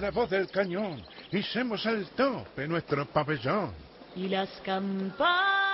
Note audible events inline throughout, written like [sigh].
La voz del cañón. Hicemos al tope nuestro pabellón. Y las campanas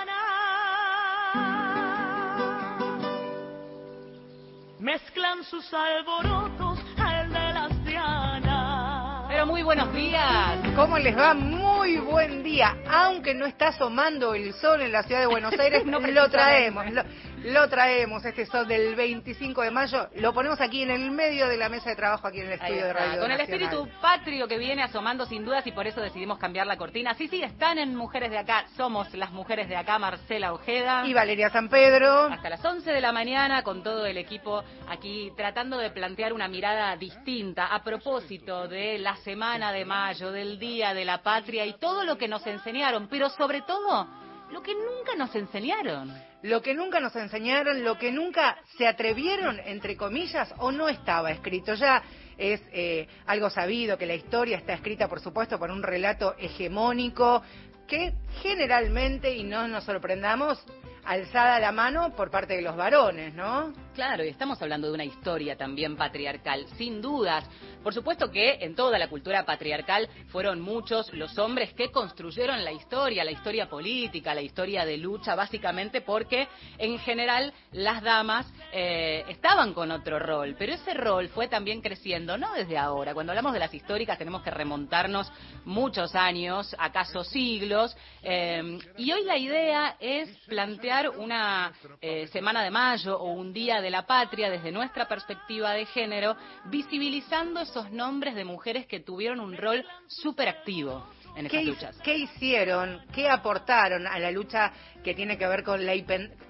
mezclan sus alborotos al de las dianas. Pero muy buenos días. ¿Cómo les va? Muy buen día. Aunque no está asomando el sol en la ciudad de Buenos [laughs] Aires, No lo traemos. Lo, lo traemos, este sol del 25 de mayo. Lo ponemos aquí en el medio de la mesa de trabajo, aquí en el estudio de Radio Con el espíritu patrio que viene asomando sin dudas y por eso decidimos cambiar la cortina. Sí, sí, están en Mujeres de Acá. Somos las Mujeres de Acá, Marcela Ojeda. Y Valeria San Pedro. Hasta las 11 de la mañana con todo el equipo aquí tratando de plantear una mirada distinta a propósito de la semana de mayo, del Día de la Patria y todo lo que nos enseñaron, pero sobre todo lo que nunca nos enseñaron. Lo que nunca nos enseñaron, lo que nunca se atrevieron, entre comillas, o no estaba escrito. Ya es eh, algo sabido que la historia está escrita, por supuesto, por un relato hegemónico que generalmente, y no nos sorprendamos, alzada la mano por parte de los varones, ¿no? Claro, y estamos hablando de una historia también patriarcal, sin dudas. Por supuesto que en toda la cultura patriarcal fueron muchos los hombres que construyeron la historia, la historia política, la historia de lucha, básicamente porque en general las damas eh, estaban con otro rol, pero ese rol fue también creciendo, no desde ahora. Cuando hablamos de las históricas tenemos que remontarnos muchos años, acaso siglos, eh, y hoy la idea es plantear una eh, semana de mayo o un día de la patria desde nuestra perspectiva de género, visibilizando esos nombres de mujeres que tuvieron un rol súper activo en ¿Qué, esas hi- luchas. qué hicieron? ¿Qué aportaron a la lucha que tiene que ver con la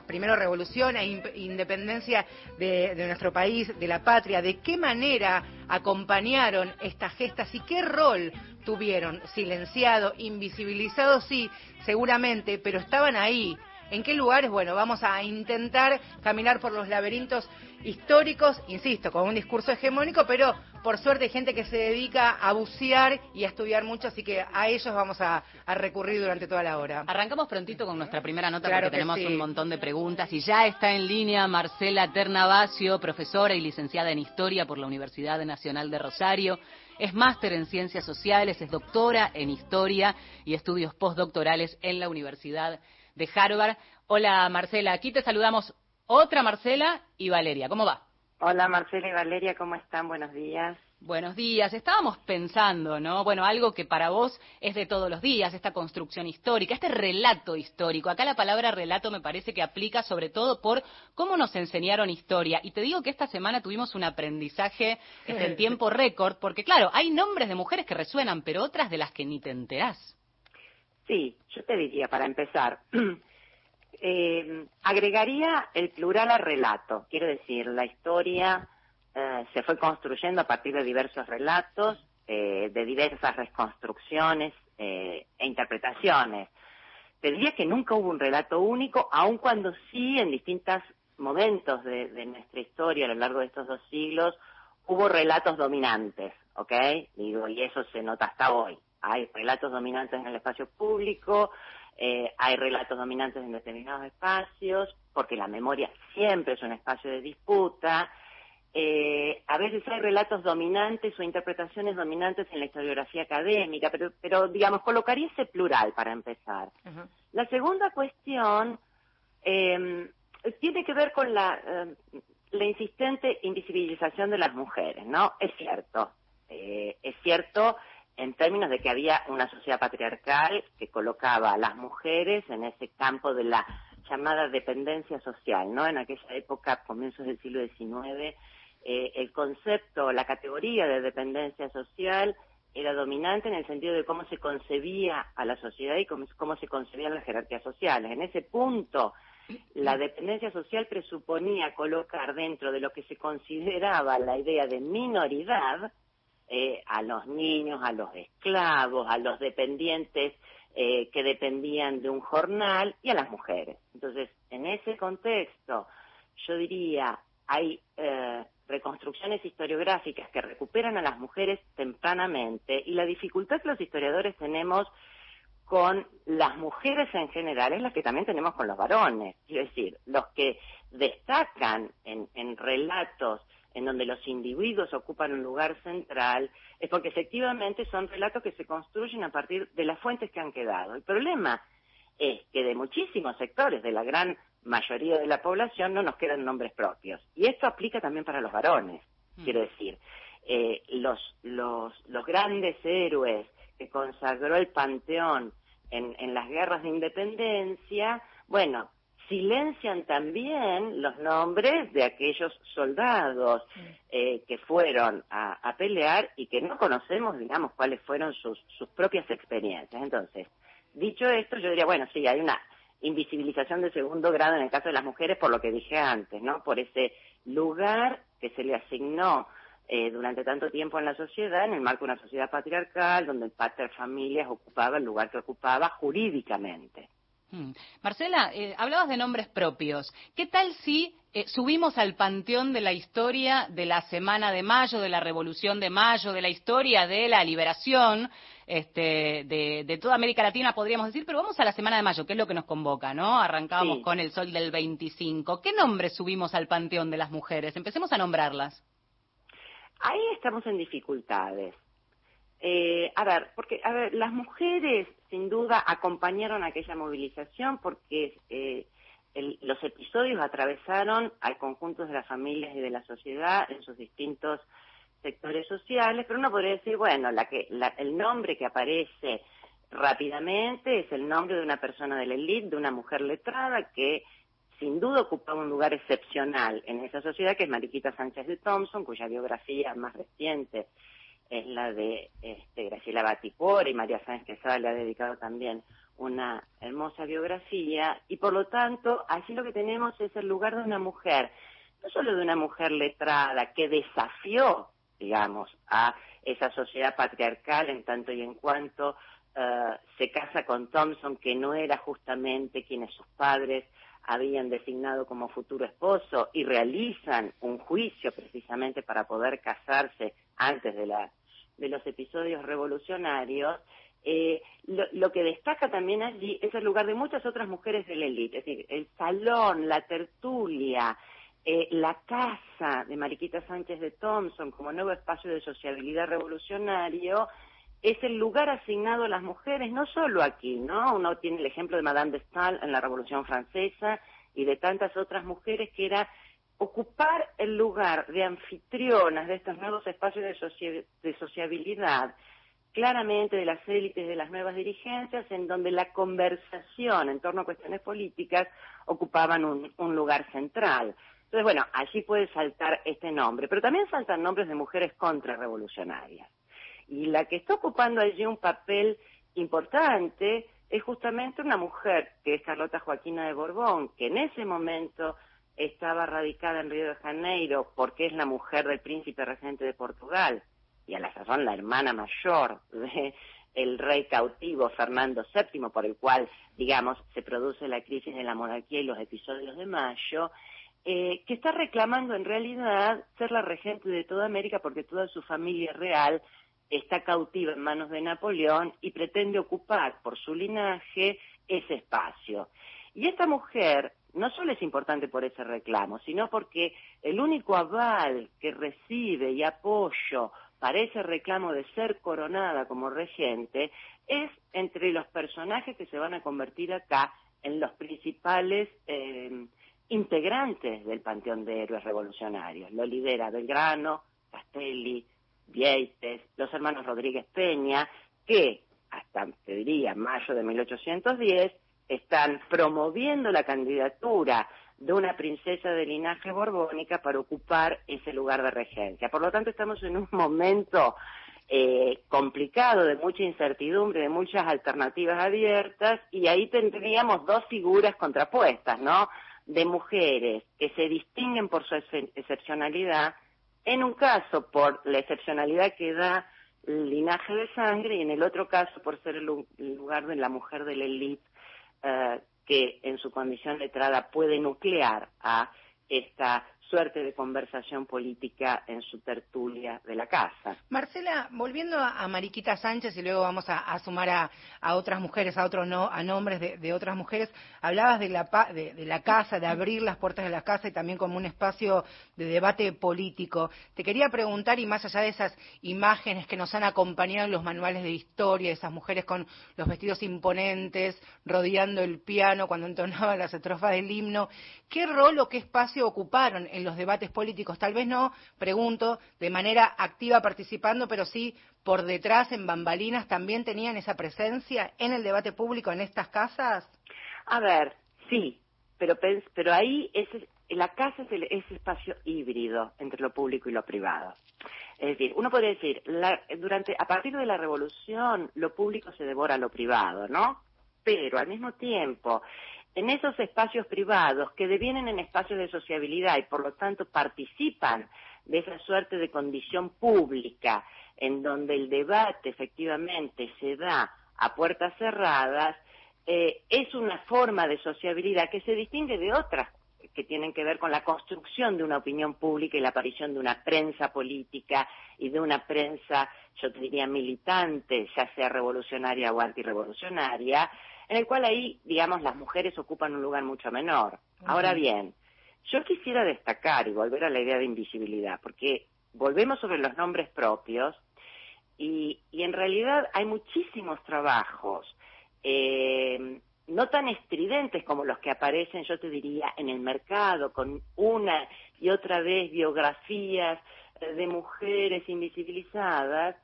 primero revolución e independencia de, de nuestro país, de la patria? ¿De qué manera acompañaron estas gestas y qué rol tuvieron? Silenciado, invisibilizado, sí, seguramente, pero estaban ahí. ¿En qué lugares? Bueno, vamos a intentar caminar por los laberintos históricos, insisto, con un discurso hegemónico, pero por suerte hay gente que se dedica a bucear y a estudiar mucho, así que a ellos vamos a, a recurrir durante toda la hora. Arrancamos prontito con nuestra primera nota Claro porque que tenemos sí. un montón de preguntas y ya está en línea Marcela Ternavasio, profesora y licenciada en Historia por la Universidad Nacional de Rosario. Es máster en Ciencias Sociales, es doctora en Historia y estudios postdoctorales en la Universidad de Harvard. Hola Marcela, aquí te saludamos otra Marcela y Valeria. ¿Cómo va? Hola Marcela y Valeria, ¿cómo están? Buenos días. Buenos días. Estábamos pensando, ¿no? Bueno, algo que para vos es de todos los días, esta construcción histórica, este relato histórico. Acá la palabra relato me parece que aplica sobre todo por cómo nos enseñaron historia. Y te digo que esta semana tuvimos un aprendizaje este, en tiempo récord, porque claro, hay nombres de mujeres que resuenan, pero otras de las que ni te enterás. Sí, yo te diría, para empezar, [clears throat] eh, agregaría el plural al relato. Quiero decir, la historia eh, se fue construyendo a partir de diversos relatos, eh, de diversas reconstrucciones eh, e interpretaciones. Te diría que nunca hubo un relato único, aun cuando sí en distintos momentos de, nuestra historia a lo largo de estos dos siglos hubo relatos dominantes, ¿ok? Y eso se nota hasta hoy. Hay relatos dominantes en el espacio público, eh, hay relatos dominantes en determinados espacios, porque la memoria siempre es un espacio de disputa. Eh, a veces hay relatos dominantes o interpretaciones dominantes en la historiografía académica, pero, pero digamos, colocaría ese plural para empezar. La segunda cuestión eh, tiene que ver con la, eh, la insistente invisibilización de las mujeres, ¿no? Es cierto, eh, es cierto en términos de que había una sociedad patriarcal que colocaba a las mujeres en ese campo de la llamada dependencia social, ¿no? En aquella época, comienzos del siglo XIX, eh, el concepto, la categoría de dependencia social era dominante en el sentido de cómo se concebía a la sociedad y cómo, cómo se concebían las jerarquías sociales. En ese punto, la dependencia social presuponía colocar dentro de lo que se consideraba la idea de minoridad eh, a los niños, a los esclavos, a los dependientes eh, que dependían de un jornal y a las mujeres. Entonces, en ese contexto, yo diría, hay eh, reconstrucciones historiográficas que recuperan a las mujeres tempranamente y la dificultad que los historiadores tenemos con las mujeres en general es la que también tenemos con los varones. Es decir, los que destacan en, en relatos en donde los individuos ocupan un lugar central, es porque efectivamente son relatos que se construyen a partir de las fuentes que han quedado. El problema es que de muchísimos sectores, de la gran mayoría de la población, no nos quedan nombres propios. Y esto aplica también para los varones, mm. quiero decir. Eh, los, los, los grandes héroes que consagró el panteón en, en las guerras de independencia, bueno, silencian también los nombres de aquellos soldados eh, que fueron a, a, pelear y que no conocemos, digamos, cuáles fueron sus, sus propias experiencias. Entonces, dicho esto, yo diría, bueno, sí, hay una invisibilización de segundo grado en el caso de las mujeres por lo que dije antes, ¿no? Por ese lugar que se le asignó eh, durante tanto tiempo en la sociedad, en el marco de una sociedad patriarcal, donde el pater familias ocupaba el lugar que ocupaba jurídicamente. Hmm. Marcela, eh, hablabas de nombres propios. ¿Qué tal si eh, subimos al panteón de la historia de la Semana de Mayo, de la Revolución de Mayo, de la historia de la liberación este, de, toda América Latina, podríamos decir, pero vamos a la Semana de Mayo, que es lo que nos convoca, ¿no? Arrancábamos con el sol del 25. ¿Qué nombres subimos al panteón de las mujeres? Empecemos a nombrarlas. Ahí estamos en dificultades. Eh, a ver, porque a ver, las mujeres sin duda acompañaron aquella movilización porque eh, los episodios atravesaron al conjunto de las familias y de la sociedad en sus distintos sectores sociales, pero uno podría decir, bueno, la que, el nombre que aparece rápidamente es el nombre de una persona de la élite, de una mujer letrada que sin duda ocupaba un lugar excepcional en esa sociedad, que es Mariquita Sánchez de Thompson, cuya biografía más reciente es la de este, Graciela Batipor y María Sánchez Quesada le ha dedicado también una hermosa biografía. Y por lo tanto allí lo que tenemos es el lugar de una mujer, no solo de una mujer letrada que desafió, digamos, a esa sociedad patriarcal en tanto y en cuanto uh, se casa con Thompson, que no era justamente quienes sus padres habían designado como futuro esposo y realizan un juicio precisamente para poder casarse antes de la de los episodios revolucionarios, eh, lo, que destaca también allí es el lugar de muchas otras mujeres de la élite, es decir, el salón, la tertulia, eh, la casa de Mariquita Sánchez de Thompson como nuevo espacio de sociabilidad revolucionario, es el lugar asignado a las mujeres, no solo aquí, ¿no? Uno tiene el ejemplo de Madame de Stael en la Revolución Francesa y de tantas otras mujeres que era ocupar el lugar de anfitrionas de estos nuevos espacios de, sociabilidad, claramente de las élites de las nuevas dirigencias, en donde la conversación en torno a cuestiones políticas ocupaban un, un lugar central. Entonces, bueno, allí puede saltar este nombre, pero también saltan nombres de mujeres contrarrevolucionarias. Y la que está ocupando allí un papel importante es justamente una mujer, que es Carlota Joaquina de Borbón, que en ese momento estaba radicada en Río de Janeiro porque es la mujer del príncipe regente de Portugal y a la sazón la hermana mayor del rey cautivo Fernando VII, por el cual, digamos, se produce la crisis de la monarquía y los episodios de mayo, eh, que está reclamando en realidad ser la regente de toda América porque toda su familia real está cautiva en manos de Napoleón y pretende ocupar por su linaje ese espacio. Y esta mujer no solo es importante por ese reclamo, sino porque el único aval que recibe y apoyo para ese reclamo de ser coronada como regente es entre los personajes que se van a convertir acá en los principales eh, integrantes del panteón de héroes revolucionarios. Lo lidera Belgrano, Castelli, Vieites, los hermanos Rodríguez Peña, que hasta, te diría, mayo de 1810, están promoviendo la candidatura de una princesa de linaje borbónica para ocupar ese lugar de regencia. Por lo tanto, estamos en un [laughs] momento eh, complicado, de mucha incertidumbre, de muchas alternativas abiertas, y ahí tendríamos dos figuras contrapuestas, ¿no? De mujeres que se distinguen por su excepcionalidad, en un caso por la excepcionalidad que da el linaje de sangre y en el otro caso por ser el lugar de la mujer de la élite eh, que en su condición letrada puede nuclear a esta suerte de conversación política en su tertulia de la casa. Marcela, volviendo a, Mariquita Sánchez y luego vamos a, sumar a, otras mujeres, a otros no, a nombres de, otras mujeres, hablabas de la, de, la casa, de abrir las puertas de la casa y también como un espacio de debate político. Te quería preguntar, y más allá de esas imágenes que nos han acompañado en los manuales de historia, esas mujeres con los vestidos imponentes, rodeando el piano cuando entonaban las estrofas del himno, ¿qué rol o qué espacio ocuparon los debates políticos. Tal vez no, pregunto, de manera activa participando, pero sí por detrás, en bambalinas, también tenían esa presencia en el debate público en estas casas. A ver, sí, pero, pero ahí es, la casa es ese espacio híbrido entre lo público y lo privado. Es decir, uno podría decir, durante, a partir de la revolución, lo público se devora a lo privado, ¿no? Pero al mismo tiempo, en esos espacios privados que devienen en espacios de sociabilidad y por lo tanto participan de esa suerte de condición pública en donde el debate efectivamente se da a puertas cerradas, eh, es una forma de sociabilidad que se distingue de otras que tienen que ver con la construcción de una opinión pública y la aparición de una prensa política y de una prensa, yo diría, militante, ya sea revolucionaria o antirrevolucionaria, en el cual ahí, digamos, las mujeres ocupan un lugar mucho menor. Ahora bien, yo quisiera destacar y volver a la idea de invisibilidad, porque volvemos sobre los nombres propios y, en realidad hay muchísimos trabajos, eh, no tan estridentes como los que aparecen, yo te diría, en el mercado, con una y otra vez biografías eh, de mujeres invisibilizadas,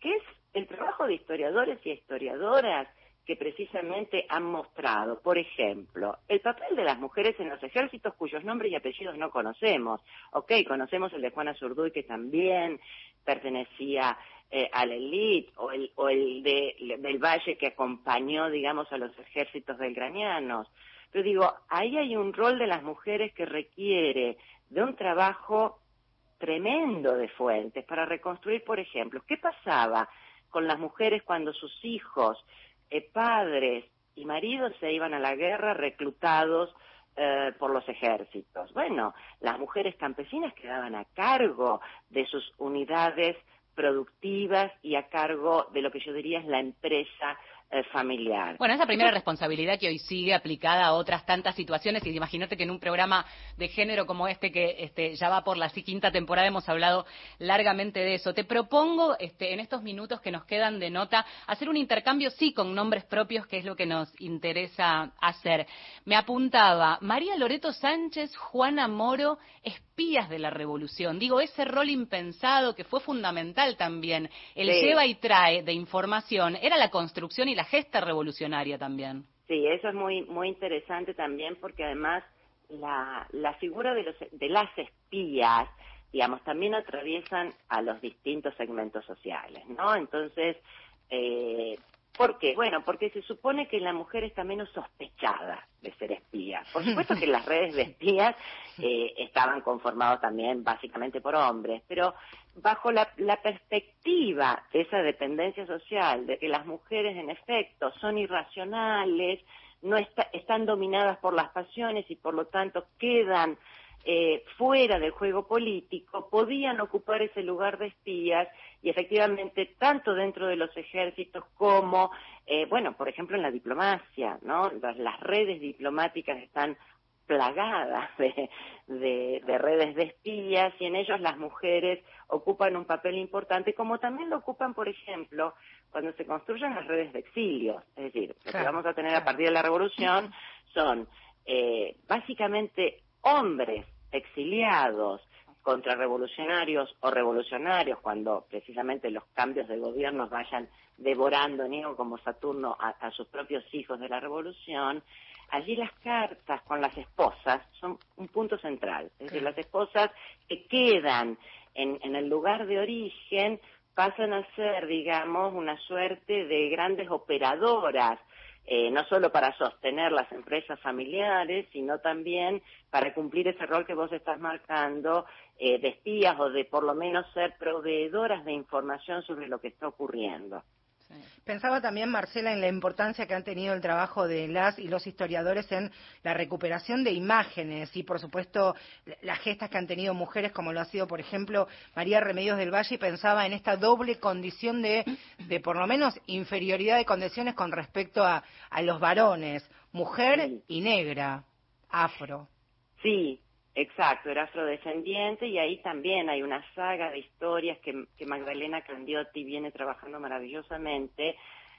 que es el trabajo de historiadores y historiadoras que precisamente han mostrado, por ejemplo, el papel de las mujeres en los ejércitos cuyos nombres y apellidos no conocemos. Ok, conocemos el de Juana Zurduy, que también pertenecía eh, a la élite, o el, o el de, del Valle que acompañó, digamos, a los ejércitos belgranianos. Pero digo, ahí hay un rol de las mujeres que requiere de un trabajo tremendo de fuentes para reconstruir, por ejemplo, qué pasaba con las mujeres cuando sus hijos eh, padres y maridos se iban a la guerra reclutados eh, por los ejércitos. Bueno, las mujeres campesinas quedaban a cargo de sus unidades productivas y a cargo de lo que yo diría es la empresa eh, familiar. Bueno, esa primera responsabilidad que hoy sigue aplicada a otras tantas situaciones, y imagínate que en un programa de género como este, que este, ya va por la quinta temporada, hemos hablado largamente de eso. Te propongo, este, en estos minutos que nos quedan de nota, hacer un intercambio, sí, con nombres propios, que es lo que nos interesa hacer. Me apuntaba María Loreto Sánchez, Juana Moro, espías de la revolución. Digo, ese rol impensado que fue fundamental también, el lleva y trae de información, era la construcción y la gesta revolucionaria también. Sí, eso es muy, muy interesante también porque además la, la figura de, los, de las espías, digamos, también atraviesan a los distintos segmentos sociales, ¿no? Entonces, eh, ¿Por qué? Bueno, porque se supone que la mujer está menos sospechada de ser espía. Por supuesto que las redes de espías [laughs] eh, estaban conformadas también básicamente por hombres, pero bajo la, perspectiva de esa dependencia social, de que las mujeres en efecto son irracionales, no están dominadas por las pasiones y por lo tanto quedan eh, fuera del juego político podían ocupar ese lugar de espías y efectivamente tanto dentro de los ejércitos como, eh, bueno, por ejemplo en la diplomacia, ¿no? Las, redes diplomáticas están plagadas de, de, redes de espías y en ellos las mujeres ocupan un papel importante, como también lo ocupan, por ejemplo, cuando se construyen las redes de exilio. Es decir, lo que vamos a tener a partir de la revolución son eh, básicamente hombres exiliados contrarrevolucionarios o revolucionarios, cuando precisamente los cambios de gobierno vayan devorando, Neo como Saturno, a, a sus propios hijos de la revolución, allí las cartas con las esposas son un punto central. Es decir, las esposas que quedan en, en el lugar de origen pasan a ser, digamos, una suerte de grandes operadoras eh, no solo para sostener las empresas familiares, sino también para cumplir ese rol que vos estás marcando eh, de espías o de por lo menos ser proveedoras de información sobre lo que está ocurriendo. Pensaba también, Marcela, en la importancia que han tenido el trabajo de las y los historiadores en la recuperación de imágenes y, por supuesto, las gestas que han tenido mujeres, como lo ha sido, por ejemplo, María Remedios del Valle, y pensaba en esta doble condición de, de por lo menos, inferioridad de condiciones con respecto a, a los varones, mujer y negra, afro. Sí, Exacto, era afrodescendiente y ahí también hay una saga de historias que, que Magdalena Candiotti viene trabajando maravillosamente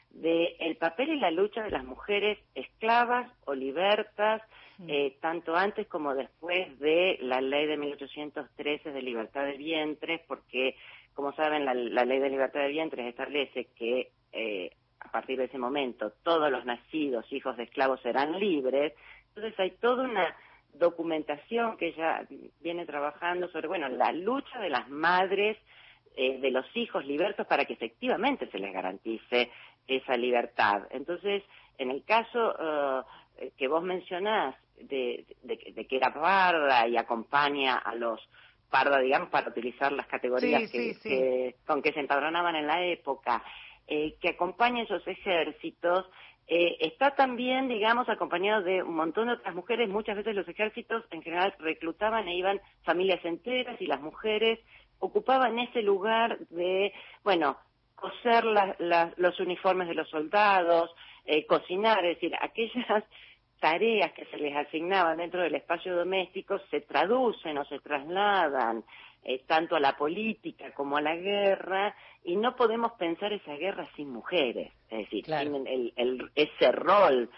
de el papel y la lucha de las mujeres esclavas o libertas, eh, tanto antes como después de la ley de 1813 de libertad de vientres, porque, como saben, la, la ley de libertad de vientres establece que eh, a partir de ese momento todos los nacidos hijos de esclavos serán libres. Entonces hay toda una documentación que ella viene trabajando sobre, bueno, la lucha de las madres eh, de los hijos libertos para que efectivamente se les garantice esa libertad. Entonces, en el caso eh, que vos mencionás de, de, que era parda y acompaña a los parda, digamos, para utilizar las categorías que, con que se empadronaban en la época, eh, que acompaña esos ejércitos, eh, está también, digamos, acompañado de un montón de otras mujeres. Muchas veces los ejércitos en general reclutaban e iban familias enteras y las mujeres ocupaban ese lugar de, bueno, coser los uniformes de los soldados, eh, cocinar, es decir, aquellas [laughs] tareas que se les asignaban dentro del espacio doméstico se traducen o se trasladan eh, tanto a la política como a la guerra, y no podemos pensar esa guerra sin mujeres, es decir, sin el, ese rol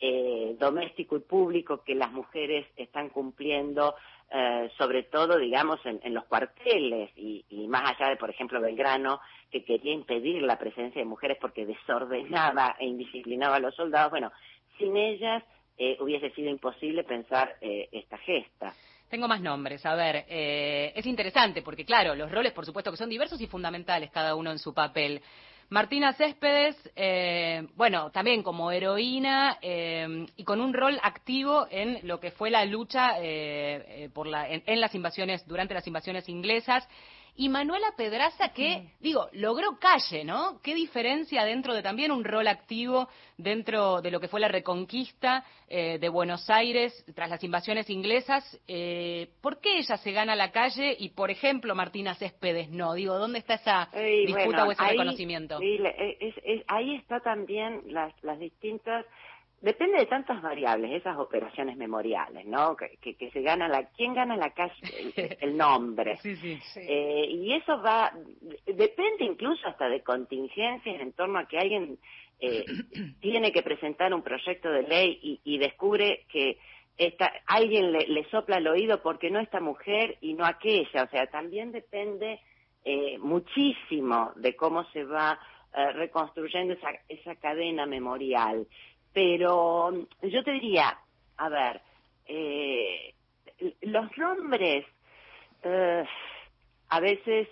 eh, doméstico y público que las mujeres están cumpliendo, eh, sobre todo, digamos, en, los cuarteles y, y, más allá de, por ejemplo, Belgrano, que quería impedir la presencia de mujeres porque desordenaba e indisciplinaba a los soldados. Bueno, sin ellas eh, hubiese sido imposible pensar eh, esta gesta. Tengo más nombres. A ver, eh, es interesante porque, claro, los roles, por supuesto, que son diversos y fundamentales, cada uno en su papel. Martina Céspedes, eh, bueno, también como heroína eh, y con un rol activo en lo que fue la lucha eh, por la, en, las invasiones, durante las invasiones inglesas y Manuela Pedraza que, digo, logró calle, ¿no? Qué diferencia dentro de también un rol activo dentro de lo que fue la reconquista eh, de Buenos Aires tras las invasiones inglesas. Eh, ¿Por qué ella se gana la calle y, por ejemplo, Martina Céspedes no? Digo, ¿dónde está esa disputa o ese reconocimiento? ahí está también las, las distintas Depende de tantas variables, esas operaciones memoriales, ¿no? Que, que, se gana la, ¿quién gana la calle? El, [laughs] nombre. Sí, sí, eh, y eso va, depende incluso hasta de contingencias en torno a que alguien eh, [clears throat] tiene que presentar un proyecto de ley y, y descubre que esta, alguien le, le, sopla el oído porque no esta mujer y no aquella. O sea, también depende eh, muchísimo de cómo se va eh, reconstruyendo esa, esa cadena memorial. Pero yo te diría, a ver, eh, los nombres, eh, a veces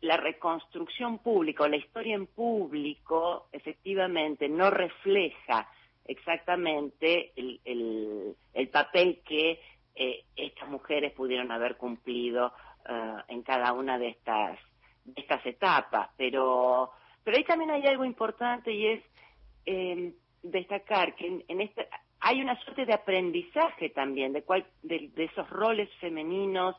la reconstrucción pública o la historia en público efectivamente no refleja exactamente el, papel que eh, estas mujeres pudieron haber cumplido en cada una de estas de estas etapas, pero pero ahí también hay algo importante y es eh, destacar que en, este hay una suerte de aprendizaje también de, cual, de, esos roles femeninos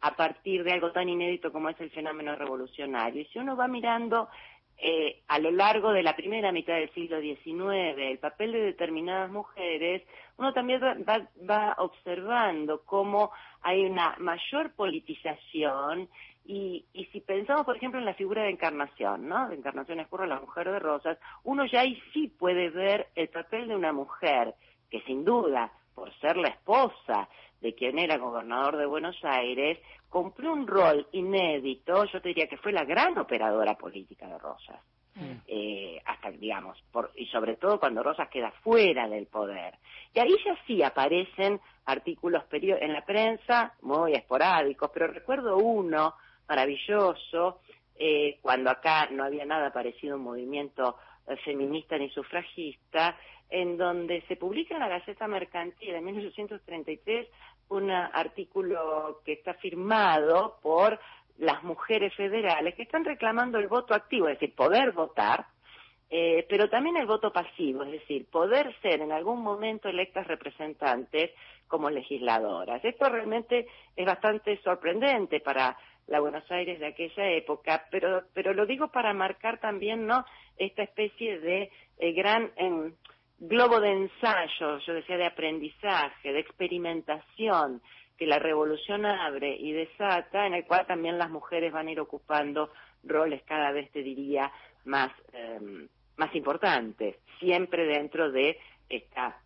a partir de algo tan inédito como es el fenómeno revolucionario. Y si uno va mirando eh, a lo largo de la primera mitad del siglo XIX el papel de determinadas mujeres, uno también va, va observando cómo hay una mayor politización y, y, si pensamos, por ejemplo, en la figura de Encarnación, ¿no? De Encarnación Escurra, la mujer de rosas, uno ya ahí sí puede ver el papel de una mujer que sin duda, por ser la esposa de quien era gobernador de Buenos Aires, cumplió un rol inédito, yo te diría que fue la gran operadora política de Rosas. Eh, hasta digamos, por, y sobre todo cuando Rosas queda fuera del poder. Y ahí ya sí aparecen artículos en la prensa muy esporádicos, pero recuerdo uno maravilloso, eh, cuando acá no había nada parecido a un movimiento eh, feminista ni sufragista, en donde se publica en la Gaceta Mercantil en 1833 un artículo que está firmado por las mujeres federales que están reclamando el voto activo, es decir, poder votar, eh, pero también el voto pasivo, es decir, poder ser en algún momento electas representantes como legisladoras. Esto realmente es bastante sorprendente para la Buenos Aires de aquella época, pero, pero lo digo para marcar también no esta especie de eh, gran em, globo de ensayo, yo decía de aprendizaje, de experimentación que la revolución abre y desata, en el cual también las mujeres van a ir ocupando roles cada vez, te diría, más, em, más importantes, siempre dentro de esta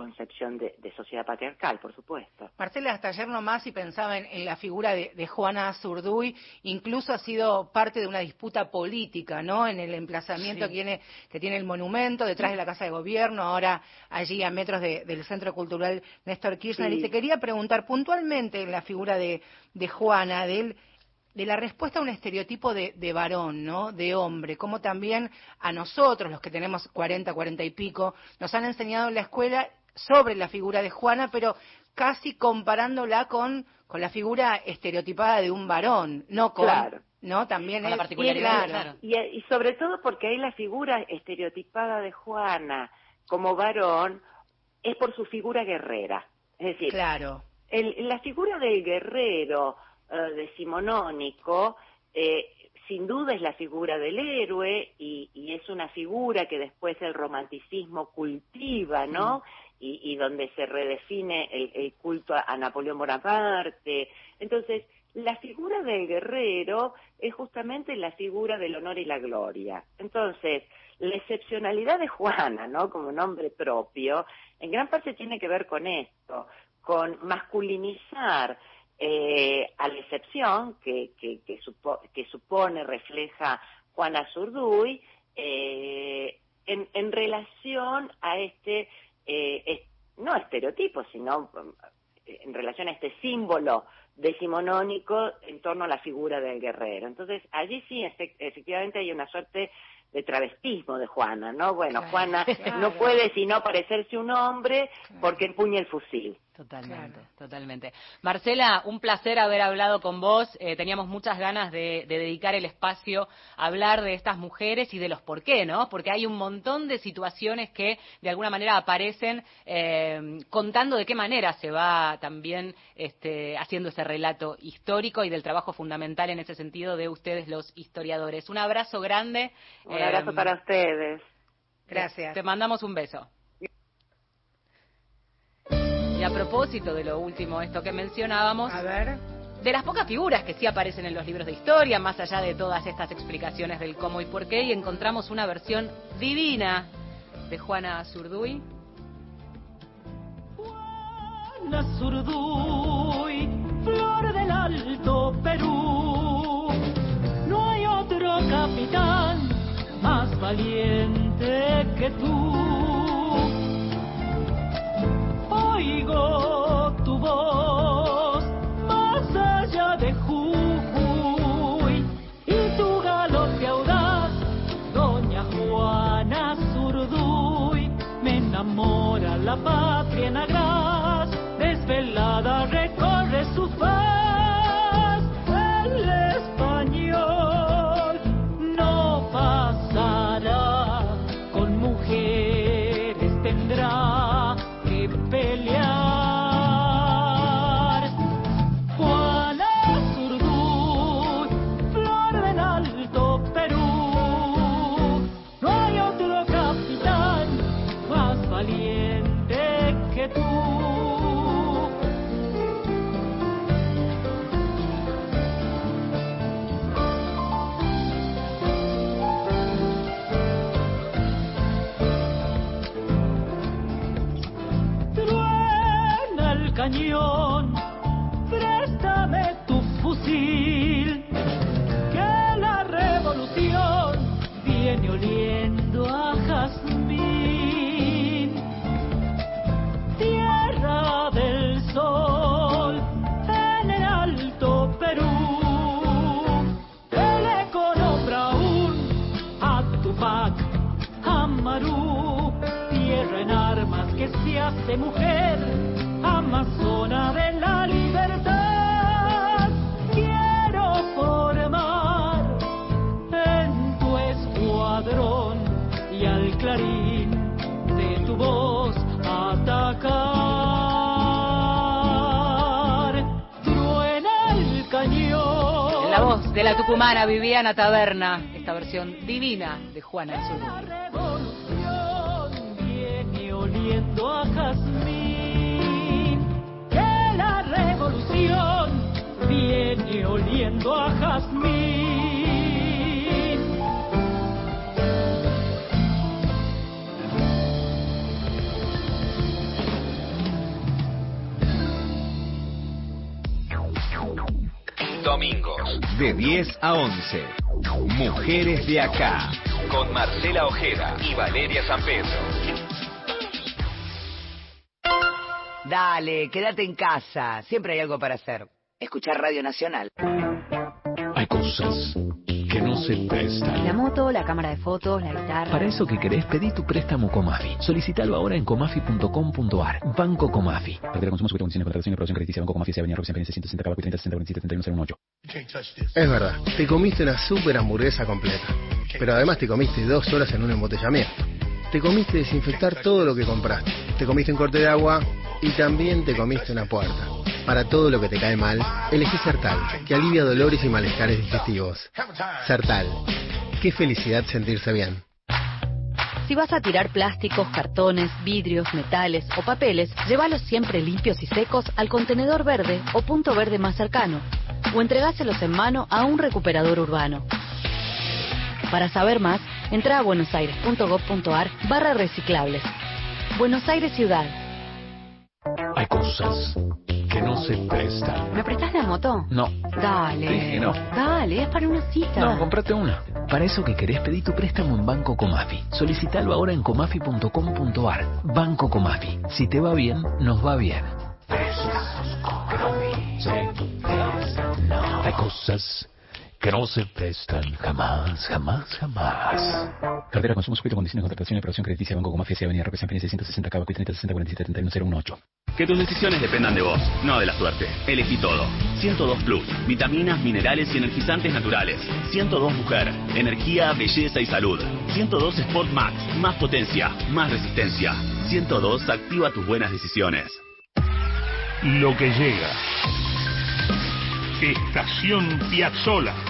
concepción de, sociedad patriarcal, por supuesto. Marcela, hasta ayer nomás y pensaba en, la figura de, Juana Zurduy, incluso ha sido parte de una disputa política, ¿no? En el emplazamiento que, tiene, que tiene el monumento detrás de la Casa de Gobierno, ahora allí a metros del Centro Cultural Néstor Kirchner. Y te quería preguntar puntualmente en la figura de, Juana, de de la respuesta a un estereotipo de, de, varón, ¿no? De hombre, como también a nosotros, los que tenemos 40, 40 y pico, nos han enseñado en la escuela sobre la figura de Juana, pero casi comparándola con, con la figura estereotipada de un varón, no con... ¿no? También es, la particularidad. Y, y, sobre todo porque ahí la figura estereotipada de Juana como varón es por su figura guerrera. Es decir, claro. el, la figura del guerrero eh, decimonónico eh, sin duda es la figura del héroe y, y, es una figura que después el romanticismo cultiva, ¿no? Y, donde se redefine el, culto a, Napoleón Bonaparte. Entonces, la figura del guerrero es justamente la figura del honor y la gloria. Entonces, la excepcionalidad de Juana, ¿no? Como nombre propio, en gran parte tiene que ver con esto, con masculinizar eh, a la excepción que, que, que, supone, refleja Juana Zurduy, eh, en, en relación a este eh, no estereotipo, sino eh, en relación a este símbolo decimonónico en torno a la figura del guerrero. Entonces, allí sí, efectivamente hay una suerte de travestismo de Juana, ¿no? Bueno, Juana [laughs] no puede sino parecerse un hombre porque empuña el fusil. Totalmente, totalmente. Marcela, un placer haber hablado con vos. Eh, teníamos muchas ganas de, dedicar el espacio a hablar de estas mujeres y de los por qué, ¿no? Porque hay un montón de situaciones que de alguna manera aparecen eh, contando de qué manera se va también este, haciendo ese relato histórico y del trabajo fundamental en ese sentido de ustedes los historiadores. Un abrazo grande. Un abrazo eh, para ustedes. Gracias. Te mandamos un beso. Y a propósito de lo último, esto que mencionábamos, a ver. de las pocas figuras que sí aparecen en los libros de historia, más allá de todas estas explicaciones del cómo y por qué, y encontramos una versión divina de Juana Zurduy. Juana Zurduy, flor del Alto Perú, no hay otro capitán más valiente que tú oigo tu voz más allá de Jujuy y tu galope audaz, doña Juana Zurduy, me enamora la patria en agraz, desvelada recorre su faz, tucumana Viviana Taberna, esta versión divina de Juana Azul. Domingos, de 10 a 11. Mujeres de acá, con Marcela Ojeda y Valeria San Pedro. Dale, quédate en casa. Siempre hay algo para hacer. Escuchar Radio Nacional. Hay cosas no se prestan. La moto, la cámara de fotos, la guitarra. Para eso que querés, pedí tu préstamo Comafi. Solicitalo ahora en comafi.com.ar. Banco Comafi. Cartera consumo sujeto a condiciones de contratación y aprobación crediticia. Banco Comafi, Avenida Roxana 160 Cabo 30 60 47 31 08. Es verdad, te comiste una super hamburguesa completa. Pero además te comiste dos horas en un embotellamiento. Te comiste desinfectar todo lo que compraste. Te comiste un corte de agua y también te comiste una puerta. Para todo lo que te cae mal, elegí Sertal, que alivia dolores y malestares digestivos. Sertal. Qué felicidad sentirse bien. Si vas a tirar plásticos, cartones, vidrios, metales o papeles, llévalos siempre limpios y secos al contenedor verde o punto verde más cercano. O entregáselos en mano a un recuperador urbano. Para saber más, entra a buenosaires.gov.ar barra reciclables. Buenos Aires Ciudad. Hay cosas que no se prestan. ¿Me prestás la moto? No. Dale. Dije no. Dale, es para una cita. No, comprate una. Para eso que querés, pedí tu préstamo en Banco Comafi. Solicitalo ahora en comafi.com.ar. Banco Comafi. Si te va bien, nos va bien. Sí. Hay cosas que no se prestan jamás, jamás, jamás. Cartera consumo sujeto condiciones de contratación y aprobación crediticia Banco Comafi, Avenida Roque San Pérez 660 Cabo 30 60 47 31 018. Que tus decisiones dependan de vos, no de la suerte. Elegí todo. 102 Plus. Vitaminas, minerales y energizantes naturales. 102 Mujer. Energía, belleza y salud. 102 Sport Max. Más potencia, más resistencia. 102 activa tus buenas decisiones. Lo que llega. Estación Piazzola.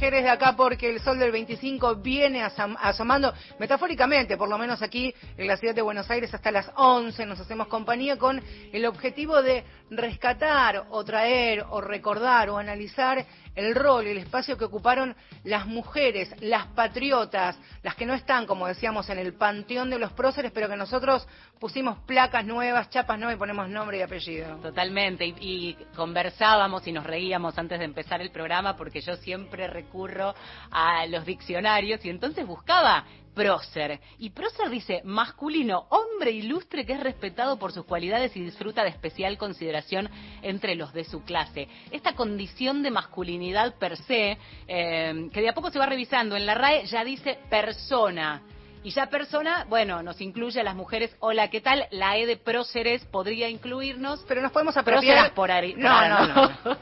Mujeres de Acá porque el sol del 25 viene asomando, metafóricamente, por lo menos aquí en la ciudad de Buenos Aires, hasta las 11. Nos hacemos compañía con el objetivo de rescatar o traer o recordar o analizar el rol y el espacio que ocuparon las mujeres, las patriotas, las que no están, como decíamos, en el panteón de los próceres, pero que nosotros pusimos placas nuevas, chapas nuevas y ponemos nombre y apellido. Totalmente, y, y conversábamos y nos reíamos antes de empezar el programa porque yo siempre recurro a los diccionarios y entonces buscaba prócer. Y prócer dice masculino, hombre ilustre que es respetado por sus cualidades y disfruta de especial consideración entre los de su clase. Esta condición de masculinidad per se, eh, que de a poco se va revisando en la RAE, ya dice persona. Y ya persona, bueno, nos incluye a las mujeres. Hola, ¿qué tal? La E de próceres podría incluirnos. Pero nos podemos apropiar... por. No, no, no. [laughs]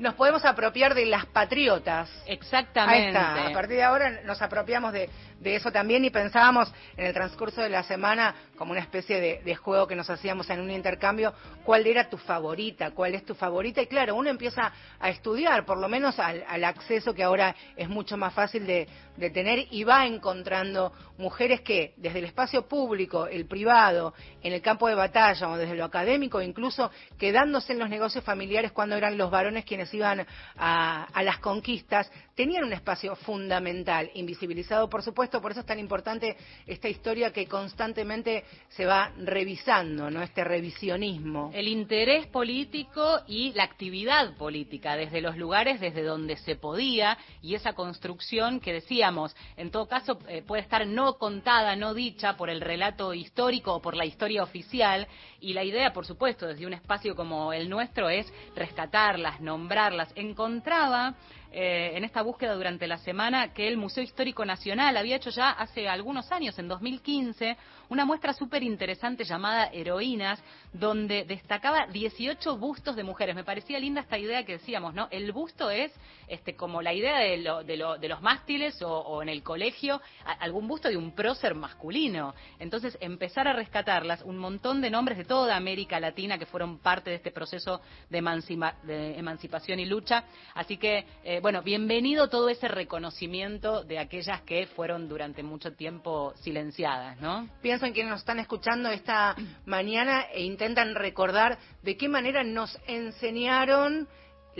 Nos podemos apropiar de las patriotas. Exactamente. Ahí está. A partir de ahora nos apropiamos de, de eso también y pensábamos en el transcurso de la semana como una especie de, de juego que nos hacíamos en un intercambio, cuál era tu favorita, cuál es tu favorita y claro, uno empieza a estudiar, por lo menos al, al acceso que ahora es mucho más fácil de, de tener y va encontrando mujeres que desde el espacio público, el privado, en el campo de batalla o desde lo académico, incluso quedándose en los negocios familiares cuando eran los varones quienes iban a, las conquistas, tenían un espacio fundamental, invisibilizado por supuesto, por eso es tan importante esta historia que constantemente se va revisando, ¿no? Este revisionismo. El interés político y la actividad política desde los lugares desde donde se podía y esa construcción que decíamos, en todo caso eh, puede estar no contada, no dicha por el relato histórico o por la historia oficial y la idea, por supuesto, desde un espacio como el nuestro es rescatarlas, nombrarlas. Encontraba eh, en esta búsqueda durante la semana que el Museo Histórico Nacional había hecho ya hace algunos años, en 2015, una muestra súper interesante llamada Heroínas, donde destacaba 18 bustos de mujeres. Me parecía linda esta idea que decíamos, ¿no? El busto es este, como la idea de, lo, de, lo, de los mástiles o, en el colegio, algún busto de un prócer masculino. Entonces, empezar a rescatarlas, un montón de nombres de toda América Latina que fueron parte de este proceso de, emancipa, de emancipación y lucha. Así que, eh, bueno, bienvenido todo ese reconocimiento de aquellas que fueron durante mucho tiempo silenciadas, ¿no? En quienes nos están escuchando esta mañana e intentan recordar de qué manera nos enseñaron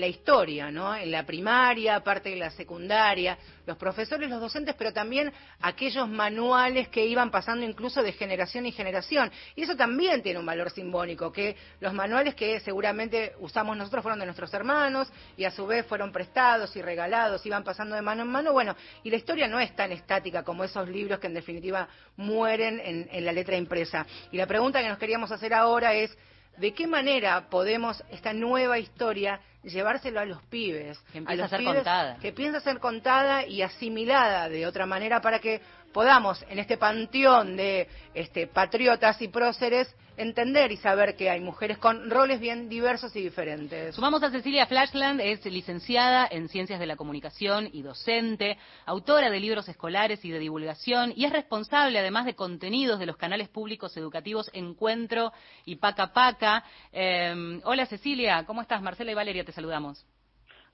la historia, ¿no? En la primaria, parte de la secundaria, los profesores, los docentes, pero también aquellos manuales que iban pasando incluso de generación en generación. Y eso también tiene un valor simbólico, que los manuales que seguramente usamos nosotros fueron de nuestros hermanos y a su vez fueron prestados y regalados, iban pasando de mano en mano. Bueno, y la historia no es tan estática como esos libros que en definitiva mueren en, en la letra impresa. Y la pregunta que nos queríamos hacer ahora es, ¿de qué manera podemos esta nueva historia llevárselo a los pibes, que empieza a, los a ser pibes contada. que piensa ser contada y asimilada de otra manera para que podamos en este panteón de este, patriotas y próceres entender y saber que hay mujeres con roles bien diversos y diferentes. Sumamos a Cecilia Flashland, es licenciada en Ciencias de la Comunicación y docente, autora de libros escolares y de divulgación y es responsable además de contenidos de los canales públicos educativos Encuentro y Paca Paca. Eh, hola Cecilia, ¿cómo estás? Marcela y Valeria, te saludamos.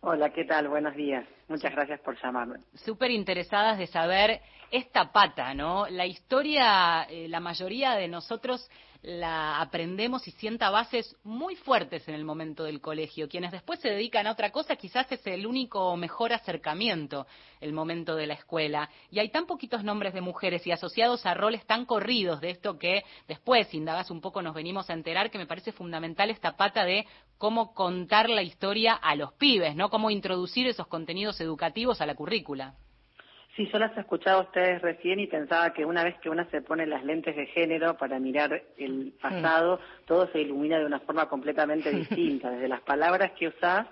Hola, ¿qué tal? Buenos días. Muchas gracias por llamarme. Súper interesadas de saber esta pata, ¿no? La historia, eh, la mayoría de nosotros la aprendemos y sienta bases muy fuertes en el momento del colegio. Quienes después se dedican a otra cosa, quizás es el único mejor acercamiento, el momento de la escuela. Y hay tan poquitos nombres de mujeres y asociados a roles tan corridos de esto que después, indagas un poco, nos venimos a enterar que me parece fundamental esta pata de cómo contar la historia a los pibes, ¿no? Cómo introducir esos contenidos educativos a la currícula. Sí, yo las he escuchado a ustedes recién y pensaba que una vez que una se pone las lentes de género para mirar el pasado, todo se ilumina de una forma completamente distinta, desde las palabras que usás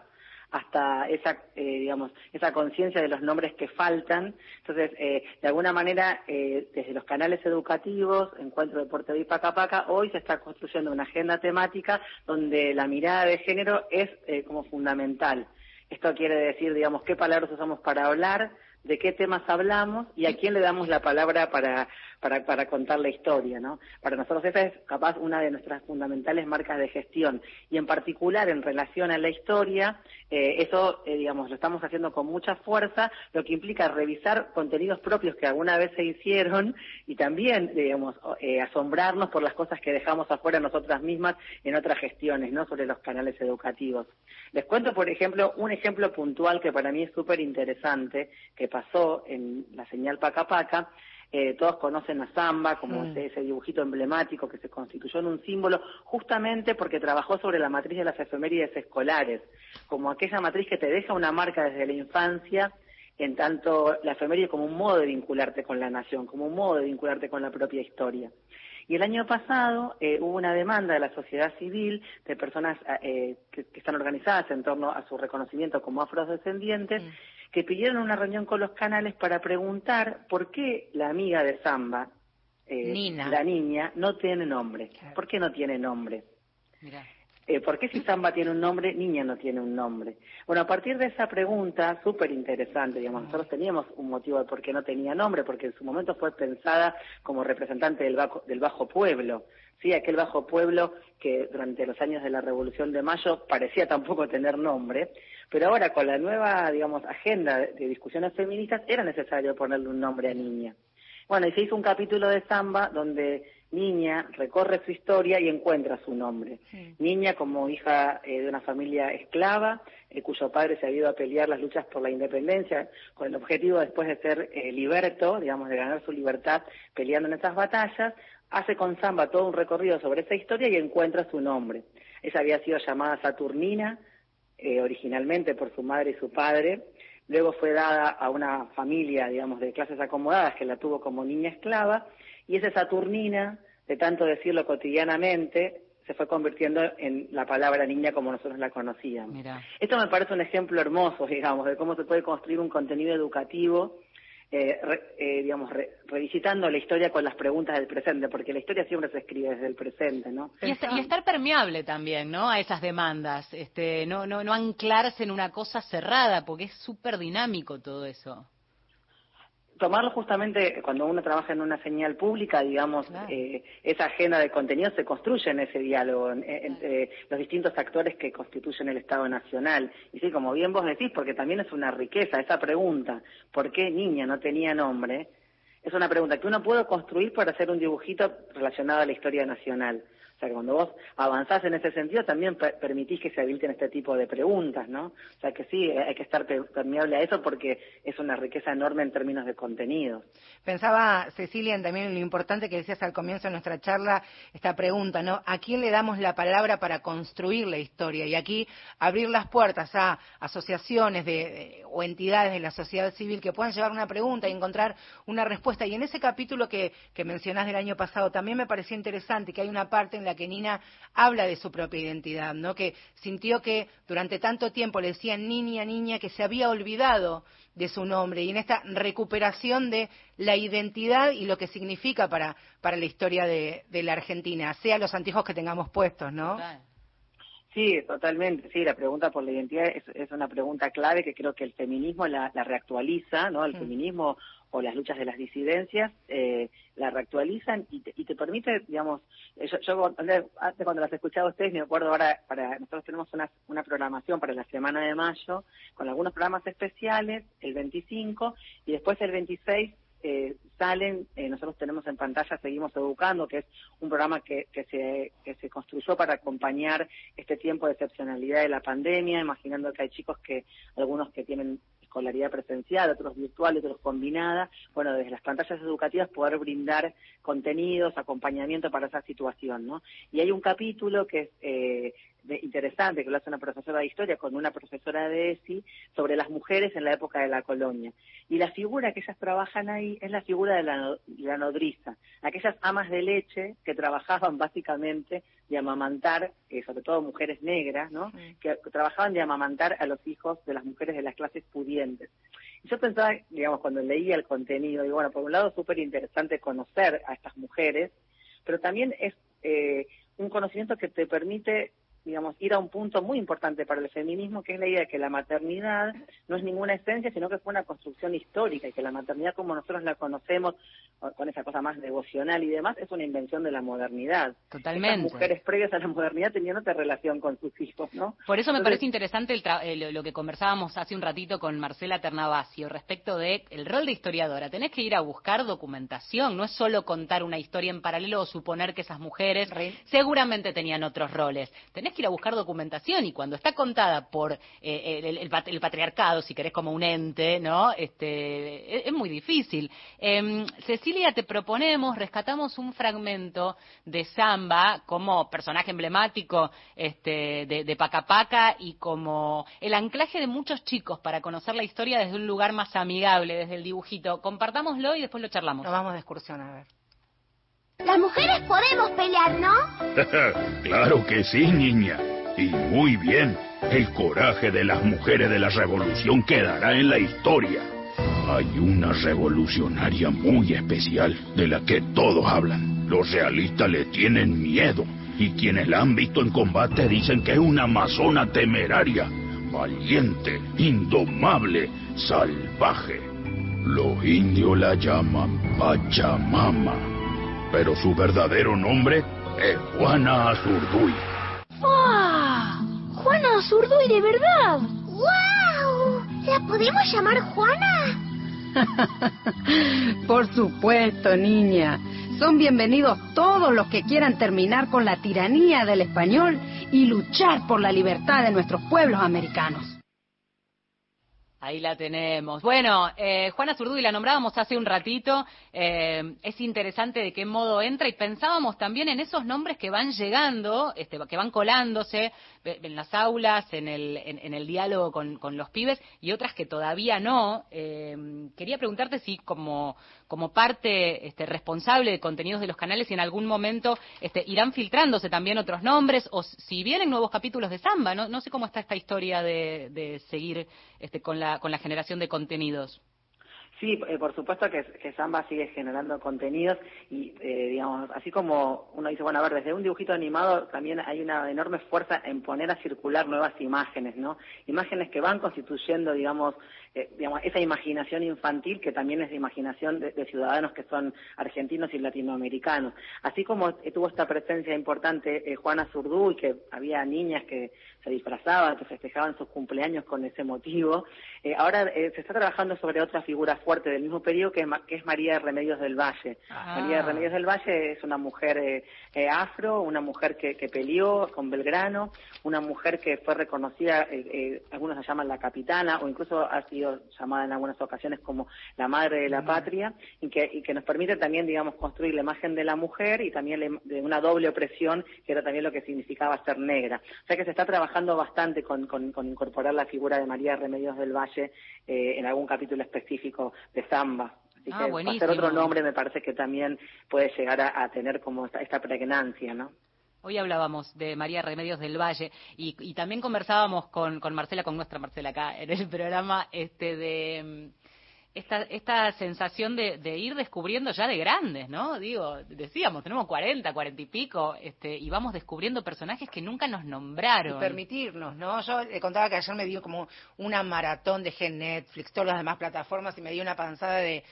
hasta esa, eh, digamos, esa conciencia de los nombres que faltan. Entonces, eh, de alguna manera, eh, desde los canales educativos, Encuentro Deporte y Paca Paca, hoy se está construyendo una agenda temática donde la mirada de género es como fundamental. Esto quiere decir, digamos, qué palabras usamos para hablar, de qué temas hablamos y a quién le damos la palabra para, para, para contar la historia, ¿no? Para nosotros esa es capaz una de nuestras fundamentales marcas de gestión y en particular en relación a la historia, eh, eso, eh, digamos, lo estamos haciendo con mucha fuerza, lo que implica revisar contenidos propios que alguna vez se hicieron y también, digamos, eh, asombrarnos por las cosas que dejamos afuera nosotras mismas en otras gestiones, ¿no? Sobre los canales educativos. Les cuento, por ejemplo, un ejemplo puntual que para mí es súper interesante, que pasó en la señal Paca Paca, eh, todos conocen a Zamba como mm. ese, ese, dibujito emblemático que se constituyó en un símbolo justamente porque trabajó sobre la matriz de las efemérides escolares, como aquella matriz que te deja una marca desde la infancia, en tanto la efeméride como un modo de vincularte con la nación, como un modo de vincularte con la propia historia. Y el año pasado eh, hubo una demanda de la sociedad civil, de personas eh, que, que, están organizadas en torno a su reconocimiento como afrodescendientes, mm que pidieron una reunión con los canales para preguntar por qué la amiga de Samba, eh, la niña, no tiene nombre. Claro. ¿Por qué no tiene nombre? Mirá. eh, ¿por qué si samba tiene un nombre, niña no tiene un nombre? Bueno, a partir de esa pregunta, súper interesante, digamos, nosotros teníamos un motivo de por qué no tenía nombre, porque en su momento fue pensada como representante del bajo, del bajo pueblo, ¿sí? Aquel bajo pueblo que durante los años de la Revolución de Mayo parecía tampoco tener nombre, pero ahora con la nueva, digamos, agenda de, discusiones feministas era necesario ponerle un nombre a niña. Bueno, y se hizo un capítulo de samba donde Niña recorre su historia y encuentra su nombre. Niña como hija eh, de una familia esclava, eh, cuyo padre se ha ido a pelear las luchas por la independencia, con el objetivo después de ser eh, liberto, digamos, de ganar su libertad peleando en esas batallas, hace con samba todo un recorrido sobre esa historia y encuentra su nombre. Ella había sido llamada Saturnina, eh, originalmente por su madre y su padre, luego fue dada a una familia, digamos, de clases acomodadas que la tuvo como niña esclava, y esa Saturnina, de tanto decirlo cotidianamente, se fue convirtiendo en la palabra niña como nosotros la conocíamos. Esto me parece un ejemplo hermoso, digamos, de cómo se puede construir un contenido educativo, eh, eh, digamos, re- revisitando la historia con las preguntas del presente, porque la historia siempre se escribe desde el presente, ¿no? Y estar permeable también, ¿no? A esas demandas. Este, no, no, no anclarse en una cosa cerrada, porque es súper dinámico todo eso. Tomarlo justamente cuando uno trabaja en una señal pública, digamos, eh, esa agenda de contenido se construye en ese diálogo en- en- entre los distintos actores que constituyen el Estado Nacional. Y sí, como bien vos decís, porque también es una riqueza esa pregunta, ¿por qué niña no tenía nombre? Es una pregunta que uno puede construir para hacer un dibujito relacionado a la historia nacional. Sea, que cuando vos avanzás en ese sentido, también per- permitís que se habiliten este tipo de preguntas, ¿no? O sea, que sí, hay que estar pe- permeable a eso porque es una riqueza enorme en términos de contenidos. Pensaba, Cecilia, también lo importante que decías al comienzo de nuestra charla, esta pregunta, ¿no? ¿A quién le damos la palabra para construir la historia? Y aquí abrir las puertas a asociaciones de, de- o entidades de la sociedad civil que puedan llevar una pregunta y encontrar una respuesta. Y en ese capítulo que, que mencionás del año pasado también me pareció interesante que hay una parte en la que Nina habla de su propia identidad, ¿no? Que sintió que durante tanto tiempo le decían niña, niña, que se había olvidado de su nombre y en esta recuperación de la identidad y lo que significa para, para la historia de, de la Argentina, sea los anteojos que tengamos puestos, ¿no? Sí, totalmente. Sí, la pregunta por la identidad es, es una pregunta clave que creo que el feminismo la, la reactualiza, ¿no? El feminismo o las luchas de las disidencias eh, la reactualizan y te, y te permite, digamos, eh, yo, yo antes cuando las escuchaba a ustedes me acuerdo ahora, para nosotros tenemos una, una programación para la semana de mayo con algunos programas especiales, el 25 y después el 26 eh, salen, eh, nosotros tenemos en pantalla Seguimos Educando, que es un programa que, que, se, que se construyó para acompañar este tiempo de excepcionalidad de la pandemia, imaginando que hay chicos que, algunos que tienen escolaridad presencial, otros virtual, otros combinada, bueno, desde las pantallas educativas poder brindar contenidos, acompañamiento para esa situación, ¿no? Y hay un capítulo que es eh, de- interesante, que lo hace una profesora de historia con una profesora de ESI, sobre las mujeres en la época de la colonia. Y la figura que ellas trabajan ahí es la figura de la, no- la nodriza, aquellas amas de leche que trabajaban básicamente de amamantar, eh, sobre todo mujeres negras, ¿no? Que trabajaban de amamantar a los hijos de las mujeres de las clases pudientes. Y yo pensaba, digamos, cuando leía el contenido, digo, bueno, por un lado súper interesante conocer a estas mujeres, pero también es eh, un conocimiento que te permite digamos, ir a un punto muy importante para el feminismo, que es la idea de que la maternidad no es ninguna esencia, sino que fue una construcción histórica y que la maternidad como nosotros la conocemos, con esa cosa más devocional y demás, es una invención de la modernidad. Totalmente. Mujeres previas a la modernidad tenían otra relación con sus hijos, ¿no? Por eso me Entonces, parece interesante el tra- lo, lo que conversábamos hace un ratito con Marcela Ternavasio respecto de el rol de historiadora. Tenés que ir a buscar documentación, no es solo contar una historia en paralelo o suponer que esas mujeres seguramente tenían otros roles. Tenés que ir a buscar documentación y cuando está contada por eh, el, el- el pat- el patriarcado, si querés como un ente, ¿no? Este, es, es muy difícil. Em, Cecilia, te proponemos, rescatamos un fragmento de Samba como personaje emblemático este, de, de Paca Paca y como el anclaje de muchos chicos para conocer la historia desde un lugar más amigable, desde el dibujito. Compartámoslo y después lo charlamos. Nos vamos de excursión, a ver. Las mujeres podemos pelear, ¿no? [laughs] claro que sí, niña. Y muy bien. El coraje de las mujeres de la revolución quedará en la historia. Hay una revolucionaria muy especial de la que todos hablan. Los realistas le tienen miedo. Y quienes la han visto en combate dicen que es una amazona temeraria, valiente, indomable, salvaje. Los indios la llaman Pachamama, pero su verdadero nombre es Juana Azurduy. ¡Ah! ¡Juana Azurduy de verdad! ¡Wow! ¿La podemos llamar Juana? [laughs] Por supuesto, niña. Son bienvenidos todos los que quieran terminar con la tiranía del español y luchar por la libertad de nuestros pueblos americanos. Ahí la tenemos. Bueno, eh, Juana Zurduy la nombrábamos hace un ratito. Eh, es interesante de qué modo entra y pensábamos también en esos nombres que van llegando, este, que van colándose en las aulas, en el, en, el diálogo con, con, los pibes y otras que todavía no. Eh, quería preguntarte si como, parte este, responsable de contenidos de los canales, en algún momento este, irán filtrándose también otros nombres o si vienen nuevos capítulos de Samba. No, no sé cómo está esta historia de, de seguir este, con la con la generación de contenidos. Sí, eh, por supuesto que, que, Samba sigue generando contenidos y, eh, digamos, así como uno dice, bueno, a ver, desde un dibujito animado también hay una enorme fuerza en poner a circular nuevas imágenes, ¿no? Imágenes que van constituyendo, digamos, eh, digamos esa imaginación infantil que también es de imaginación de, ciudadanos que son argentinos y latinoamericanos. Así como tuvo esta presencia importante Juana Zurdú y que había niñas que se disfrazaban, que festejaban sus cumpleaños con ese motivo, ahora se está trabajando sobre otra figura fuerte del mismo periodo que, que es María de Remedios del Valle. Ah. María de Remedios del Valle es una mujer eh, eh, afro, una mujer que, que, peleó con Belgrano, una mujer que fue reconocida, eh, algunos la llaman la capitana, o incluso ha sido llamada en algunas ocasiones como la madre de la Mm. patria, y que, y que nos permite también, digamos, construir la imagen de la mujer y también de una doble opresión, que era también lo que significaba ser negra. O sea que se está trabajando bastante con, con, con incorporar la figura de María Remedios del Valle en algún capítulo específico de Zamba. Así Ah, que buenísimo. hacer otro nombre me parece que también puede llegar a, a tener como esta, esta pregnancia, ¿no? Hoy hablábamos de María Remedios del Valle y, también conversábamos con, con, Marcela, con nuestra Marcela acá en el programa, este de mm, esta, esta sensación de, de, ir descubriendo ya de grandes, ¿no? Digo, decíamos, tenemos 40, 40 y pico, este, y vamos descubriendo personajes que nunca nos nombraron. Permitirnos, ¿no? Yo le contaba que ayer me dio como una maratón de Gen Netflix, todas las demás plataformas, y me dio una panzada de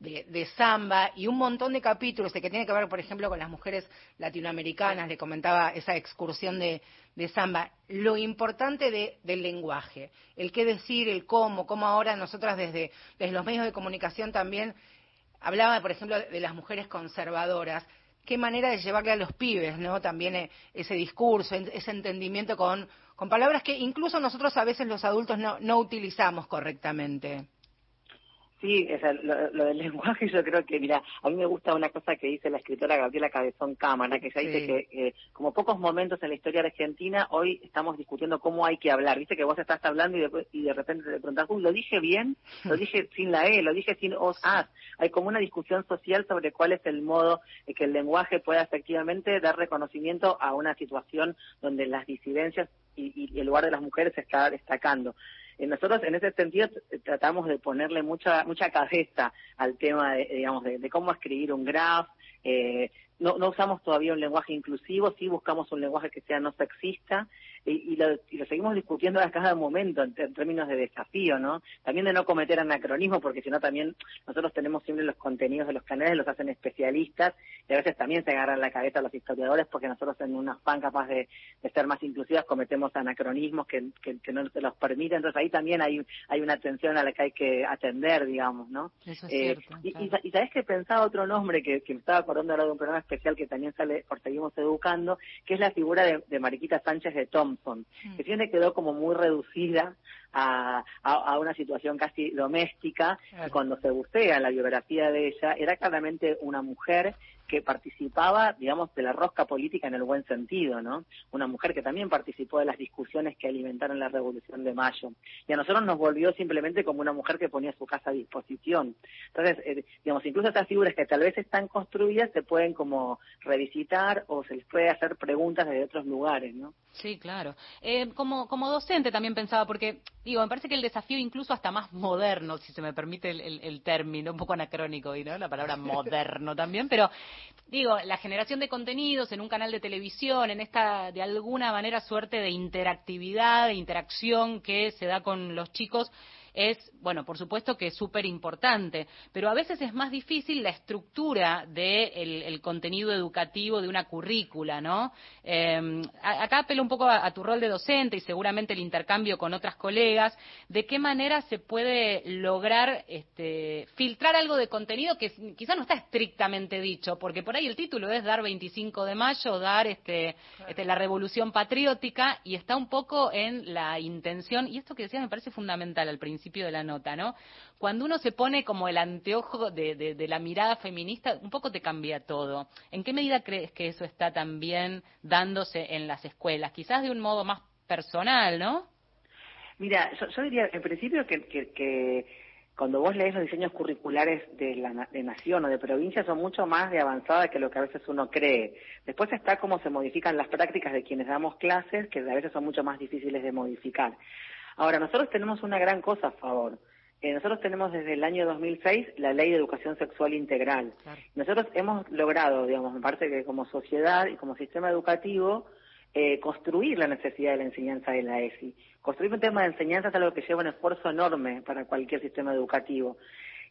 de, de, samba y un montón de capítulos que tiene que ver, por ejemplo, con las mujeres latinoamericanas, le comentaba esa excursión de, de samba, lo importante de, del lenguaje, el qué decir, el cómo, cómo ahora nosotras desde, desde los medios de comunicación también hablaba, por ejemplo, de las mujeres conservadoras, qué manera de llevarle a los pibes, ¿no? También eh, ese discurso, ese entendimiento con, con palabras que incluso nosotros a veces los adultos no, no utilizamos correctamente. Sí, o sea, lo, lo, del [laughs] lenguaje yo creo que, mira, a mí me gusta una cosa que dice la escritora Gabriela Cabezón Cámara, que ella sí. dice que eh, como pocos momentos en la historia argentina, hoy estamos discutiendo cómo hay que hablar. Viste que vos estás hablando y, después, y de repente te preguntas, uy, ¿lo dije bien? ¿Lo dije [laughs] sin la E? ¿Lo dije sin os, as? Hay como una discusión social sobre cuál es el modo de que el lenguaje pueda efectivamente dar reconocimiento a una situación donde las disidencias y, y el lugar de las mujeres se está destacando nosotros en ese sentido tratamos de ponerle mucha mucha cabeza al tema de, digamos de, de cómo escribir un graph eh, no, no usamos todavía un lenguaje inclusivo sí buscamos un lenguaje que sea no sexista y, y, lo, y lo, seguimos discutiendo a cada momento en, en, términos de desafío, ¿no? También de no cometer anacronismo, porque si no también nosotros tenemos siempre los contenidos de los canales, los hacen especialistas, y a veces también se agarran la cabeza los historiadores, porque nosotros en un afán capaz de, de ser más inclusivas cometemos anacronismos que, que, que, no se los permiten, entonces ahí también hay, hay una atención a la que hay que atender, digamos, ¿no? Eso es eh, cierto, y, claro. y, y, sabes que pensaba otro nombre que, que me estaba acordando ahora de un programa especial que también sale por Seguimos Educando, que es la figura de, de Mariquita Sánchez de Thompson, que siempre quedó como muy reducida a, a, a una situación casi doméstica, Claro. cuando se bucea en la biografía de ella, era claramente una mujer que participaba, digamos, de la rosca política en el buen sentido, ¿no? Una mujer que también participó de las discusiones que alimentaron la Revolución de Mayo. Y a nosotros nos volvió simplemente como una mujer que ponía su casa a disposición. Entonces, eh, digamos, incluso estas figuras que tal vez están construidas se pueden como revisitar o se les puede hacer preguntas desde otros lugares, ¿no? Sí, claro. Eh, como, como docente también pensaba, porque, digo, me parece que el desafío incluso hasta más moderno, si se me permite el, el, el término, un poco anacrónico, y no la palabra [laughs] moderno también, pero digo, la generación de contenidos en un canal de televisión, en esta, de alguna manera, suerte de interactividad, de interacción que se da con los chicos, es, bueno, por supuesto que es súper importante, pero a veces es más difícil la estructura del el contenido educativo de una currícula, ¿no? Eh, acá apelo un poco a, a, tu rol de docente y seguramente el intercambio con otras colegas, de qué manera se puede lograr este, filtrar algo de contenido que quizá no está estrictamente dicho, porque por ahí el título es dar 25 de mayo, dar este, este, la revolución patriótica y está un poco en la intención, y esto que decías me parece fundamental al principio, principio de la nota, ¿no? Cuando uno se pone como el anteojo de, de, de, la mirada feminista, un poco te cambia todo. ¿En qué medida crees que eso está también dándose en las escuelas? Quizás de un modo más personal, ¿no? Mira, yo, diría en principio que, que, que, cuando vos lees los diseños curriculares de, la, de nación o de provincia son mucho más de avanzada que lo que a veces uno cree. Después está cómo se modifican las prácticas de quienes damos clases, que a veces son mucho más difíciles de modificar. Ahora, nosotros tenemos una gran cosa a favor. Eh, nosotros tenemos desde el año 2006 la Ley de Educación Sexual Integral. Claro. Nosotros hemos logrado, digamos, me parece que como sociedad y como sistema educativo, eh, construir la necesidad de la enseñanza de la ESI. Construir un tema de enseñanza es algo que lleva un esfuerzo enorme para cualquier sistema educativo.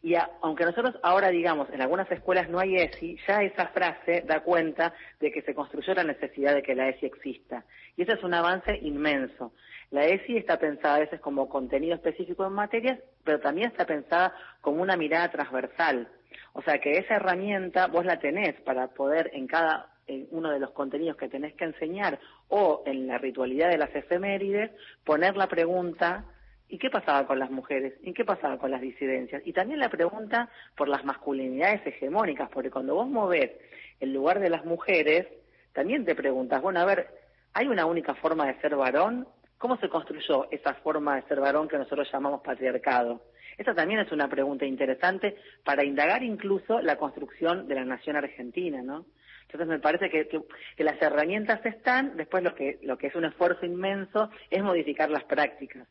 Y a, aunque nosotros ahora digamos en algunas escuelas no hay ESI, ya esa frase da cuenta de que se construyó la necesidad de que la ESI exista. Y eso es un avance inmenso. La ESI está pensada a veces como contenido específico en materias, pero también está pensada como una mirada transversal. O sea que esa herramienta vos la tenés para poder en cada uno de los contenidos que tenés que enseñar o en la ritualidad de las efemérides poner la pregunta ¿Y qué pasaba con las mujeres? ¿Y qué pasaba con las disidencias? Y también la pregunta por las masculinidades hegemónicas, porque cuando vos movés el lugar de las mujeres, también te preguntas, bueno, a ver, ¿hay una única forma de ser varón? ¿Cómo se construyó esa forma de ser varón que nosotros llamamos patriarcado? Esa también es una pregunta interesante para indagar incluso la construcción de la nación argentina, ¿no? Entonces me parece que, las herramientas están, después lo que, lo que es un esfuerzo inmenso es modificar las prácticas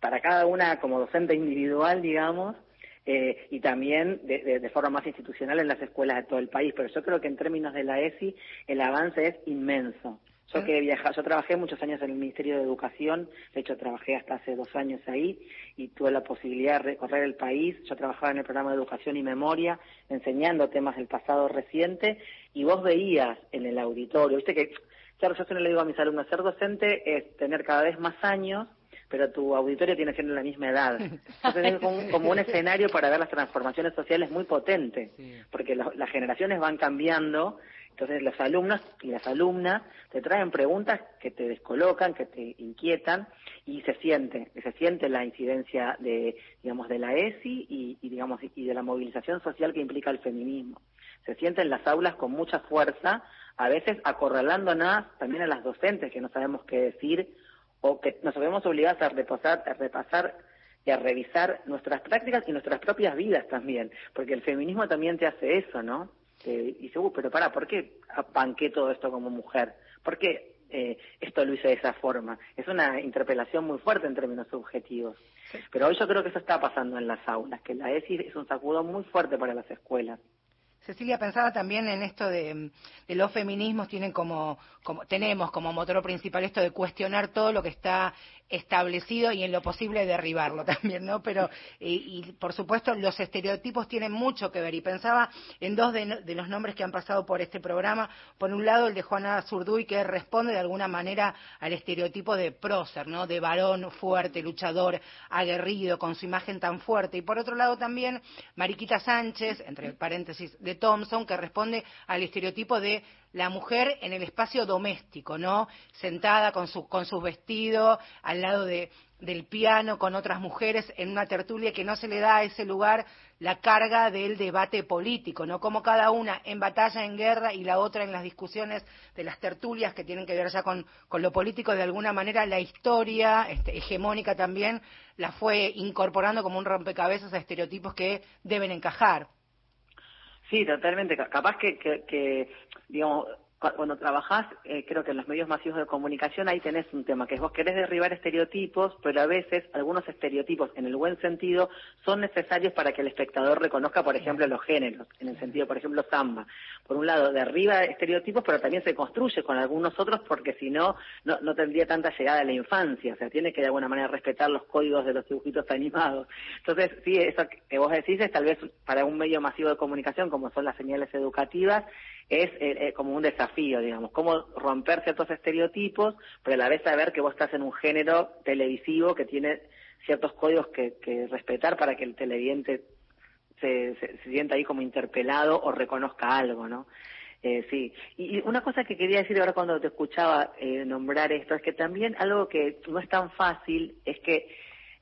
para cada una como docente individual, digamos, eh, y también de, de, forma más institucional en las escuelas de todo el país. Pero yo creo que en términos de la ESI el avance es inmenso. Yo que viaja, yo trabajé muchos años en el Ministerio de Educación, de hecho trabajé hasta hace dos años ahí y tuve la posibilidad de recorrer el país. Yo trabajaba en el programa de Educación y Memoria, enseñando temas del pasado reciente y vos veías en el auditorio, viste que, claro, yo siempre le digo a mis alumnos, ser docente es tener cada vez más años pero tu auditorio tiene que ser la misma edad. [laughs] Entonces es como, como, un escenario para ver las transformaciones sociales muy potente, porque lo, las generaciones van cambiando, entonces los alumnos y las alumnas te traen preguntas que te descolocan, que te inquietan y se siente, se siente la incidencia de, digamos, de la ESI y, digamos, y de la movilización social que implica el feminismo. Se siente en las aulas con mucha fuerza, a veces acorralándonos también a las docentes que no sabemos qué decir o que nos vemos obligados a repasar, a repasar y a revisar nuestras prácticas y nuestras propias vidas también, porque el feminismo también te hace eso, ¿no? Eh, y dice, uh, pero para, ¿por qué apanqué todo esto como mujer? ¿Por qué eh, esto lo hice de esa forma? Es una interpelación muy fuerte en términos subjetivos. Sí. Pero hoy yo creo que eso está pasando en las aulas, que la ESI es un sacudo muy fuerte para las escuelas. Cecilia pensaba también en esto de, de los feminismos tienen como, como, tenemos como motor principal esto de cuestionar todo lo que está establecido y en lo posible derribarlo [laughs] también, ¿no? Pero, y, y por supuesto, los estereotipos tienen mucho que ver. Y pensaba en dos de, de, los nombres que han pasado por este programa. Por un lado, el de Juana Zurduy, que responde de alguna manera al estereotipo de prócer, ¿no? De varón fuerte, luchador, aguerrido, con su imagen tan fuerte. Y por otro lado también, Mariquita Sánchez, entre paréntesis, de Thompson, que responde al estereotipo de la mujer en el espacio doméstico, ¿no? Sentada con su, con vestido al lado de, del piano con otras mujeres en una tertulia que no se le da a ese lugar la carga del debate político, ¿no? Como cada una en batalla, en guerra y la otra en las discusiones de las tertulias que tienen que ver ya con, con lo político, de alguna manera la historia este, hegemónica también la fue incorporando como un rompecabezas a estereotipos que deben encajar. Sí, totalmente. Capaz que, que, que digamos, cuando trabajás, eh, creo que en los medios masivos de comunicación ahí tenés un tema, que es vos querés derribar estereotipos, pero a veces algunos estereotipos, en el buen sentido, son necesarios para que el espectador reconozca, por ejemplo, los géneros, en el sentido, por ejemplo, samba. Por un lado, derriba estereotipos, pero también se construye con algunos otros, porque si no, no, tendría tanta llegada a la infancia, o sea, tiene que de alguna manera respetar los códigos de los dibujitos animados. Entonces, sí, eso que vos decís es tal vez para un medio masivo de comunicación, como son las señales educativas, es eh, eh, como un desafío, digamos, cómo romper ciertos estereotipos, pero a la vez saber que vos estás en un género televisivo que tiene ciertos códigos que, que respetar para que el televidente se, se, sienta ahí como interpelado o reconozca algo, ¿no? Eh, sí, y y una cosa que quería decir ahora cuando te escuchaba eh, nombrar esto es que también algo que no es tan fácil es que,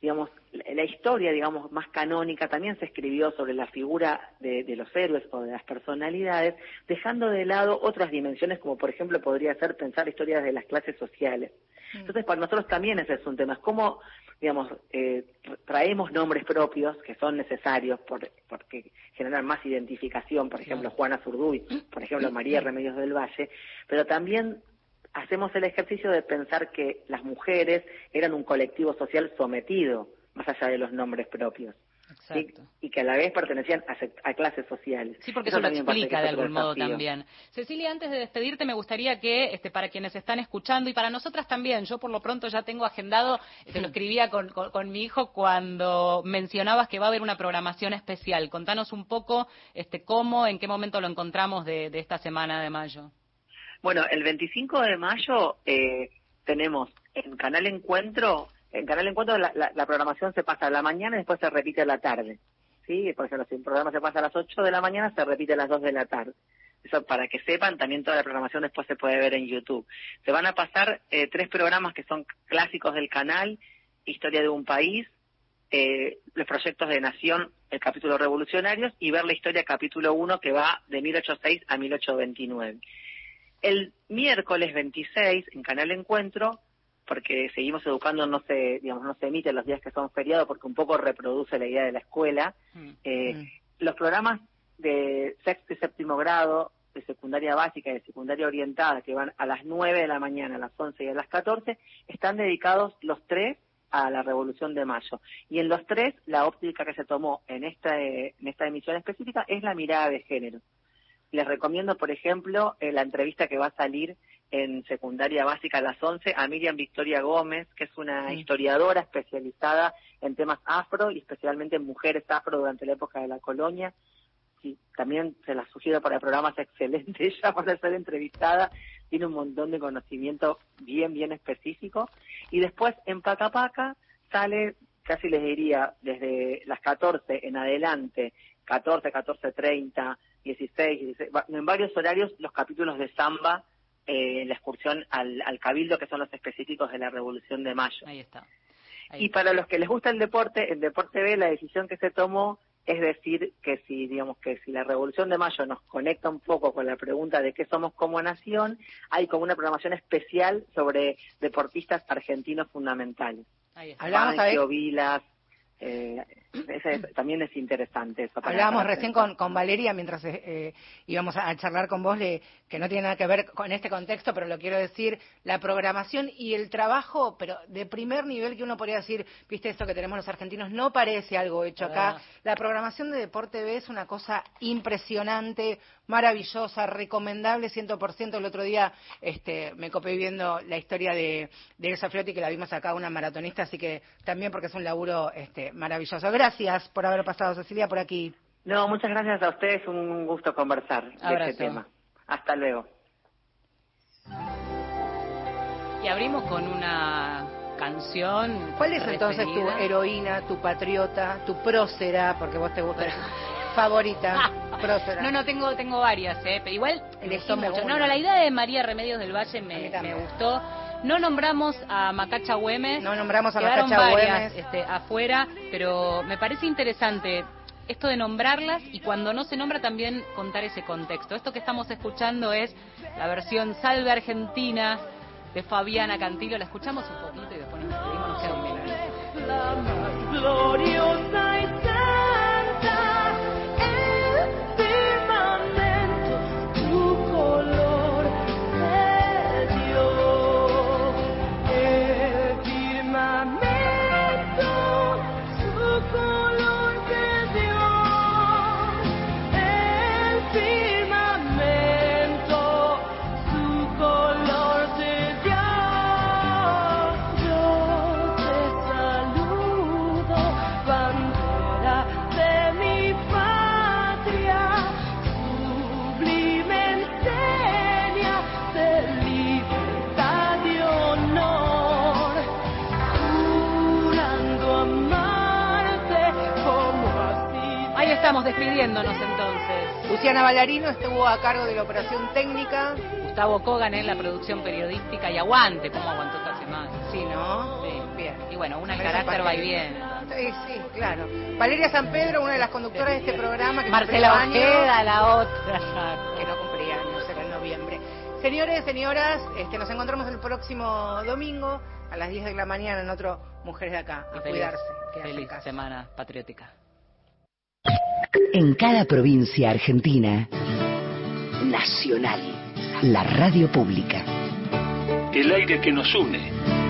digamos, la historia, digamos, más canónica también se escribió sobre la figura de, de los héroes o de las personalidades, dejando de lado otras dimensiones como, por ejemplo, podría ser pensar historias de las clases sociales. Entonces, para nosotros también ese es un tema, es cómo, digamos, eh, traemos nombres propios que son necesarios por, porque generan más identificación, por ejemplo, Juana Zurduy, por ejemplo, María Remedios del Valle, pero también hacemos el ejercicio de pensar que las mujeres eran un colectivo social sometido, más allá de los nombres propios. ¿sí? Exacto. Y que a la vez pertenecían a, a clases sociales. Sí, porque eso, lo explica de algún modo desafío. también. Cecilia, antes de despedirte, me gustaría que, este, para quienes están escuchando y para nosotras también, yo por lo pronto ya tengo agendado, te lo [laughs] escribía con, con- con mi hijo cuando mencionabas que va a haber una programación especial. Contanos un poco este, cómo, en qué momento lo encontramos de, de esta semana de mayo. Bueno, el 25 de mayo eh, tenemos en Canal Encuentro, en Canal Encuentro la, la- la programación se pasa a la mañana y después se repite a la tarde. ¿sí? Por ejemplo, si el programa se pasa a las 8 de la mañana, se repite a las 2 de la tarde. Eso para que sepan, también toda la programación después se puede ver en YouTube. Se van a pasar eh, tres programas que son clásicos del canal, Historia de un país, eh, los proyectos de Nación, el capítulo Revolucionarios, y ver la historia capítulo 1 que va de 1806 a 1829. El miércoles 26 en Canal Encuentro, porque seguimos educando, no se, digamos, no se emite los días que son feriados porque un poco reproduce la idea de la escuela. Eh, Los programas de sexto y séptimo grado, de secundaria básica y de secundaria orientada, que van a las 9 de la mañana, a las 11 y a las 14, están dedicados los tres a la Revolución de Mayo. Y en los tres, la óptica que se tomó en esta, en esta emisión específica es la mirada de género. Les recomiendo, por ejemplo, eh, la entrevista que va a salir en secundaria básica a las 11 a Miriam Victoria Gómez, que es una historiadora especializada en temas afro y especialmente en mujeres afro durante la época de la colonia. Sí, también se la sugiero para el programa, es [laughs] excelente. Ella para ser entrevistada tiene un montón de conocimiento bien, bien específico. Y después en Paca Paca sale, casi les diría, desde las 14 en adelante, 14, 14.30, 16, 16, va- en varios horarios los capítulos de Samba, eh, la excursión al, al Cabildo, que son los específicos de la Revolución de Mayo. Ahí está. Y para los que les gusta el deporte, el Deporte B, la decisión que se tomó es decir que si, digamos, que si la Revolución de Mayo nos conecta un poco con la pregunta de qué somos como nación, hay como una programación especial sobre deportistas argentinos fundamentales. Ahí está. ¿sabés? Vilas, eh, ese es- también es interesante eso. para- Hablábamos recién con, con Valeria mientras eh, eh, íbamos a, a charlar con vos, le- que no tiene nada que ver con este contexto, pero lo quiero decir, la programación y el trabajo, pero de primer nivel que uno podría decir, viste esto que tenemos los argentinos, no parece algo hecho acá. Ah. La programación de Deporte B es una cosa impresionante, maravillosa, recomendable 100%. El otro día este, me copé viendo la historia de, de Elsa Flotti, que la vimos acá, una maratonista, así que también porque es un laburo este, maravilloso. Gracias por haber pasado, Cecilia, por aquí. No, muchas gracias a ustedes, un gusto conversar de este tema. Hasta luego. Y abrimos con una canción. ¿Cuál es entonces tu heroína, tu patriota, tu prócera, porque vos te gusta, [laughs] favorita, [laughs] prócera? No, no, tengo, tengo varias, ¿eh? Pero igual gustó mucho. No, no, la idea de María Remedios del Valle me, me gustó. No nombramos a Macacha Güemes. No nombramos a Quedaron Macacha varias, Güemes. este, afuera, pero me parece interesante esto de nombrarlas y cuando no se nombra también contar ese contexto. Esto que estamos escuchando es la versión Salve Argentina de Fabiana Cantilo. La escuchamos un poquito y después nos despedimos. Nos queda un. Despidiéndonos entonces. Luciana Ballarino estuvo a cargo de la operación técnica. Gustavo Kogan en la producción periodística y aguante, ¿cómo aguantó esta semana? Sí, ¿no? Sí. Bien. Y bueno, una Me carácter va y viene. Sí, sí, claro. Valeria San Pedro, una de las conductoras de este programa que Marcela Ojeda, la otra. que no cumplía años, era en noviembre. Señores, señoras, este, nos encontramos el próximo domingo a las 10 de la mañana en otro Mujeres de Acá. A Feliz- cuidarse. Feliz semana patriótica. En cada provincia argentina, Nacional, la radio pública. El aire que nos une.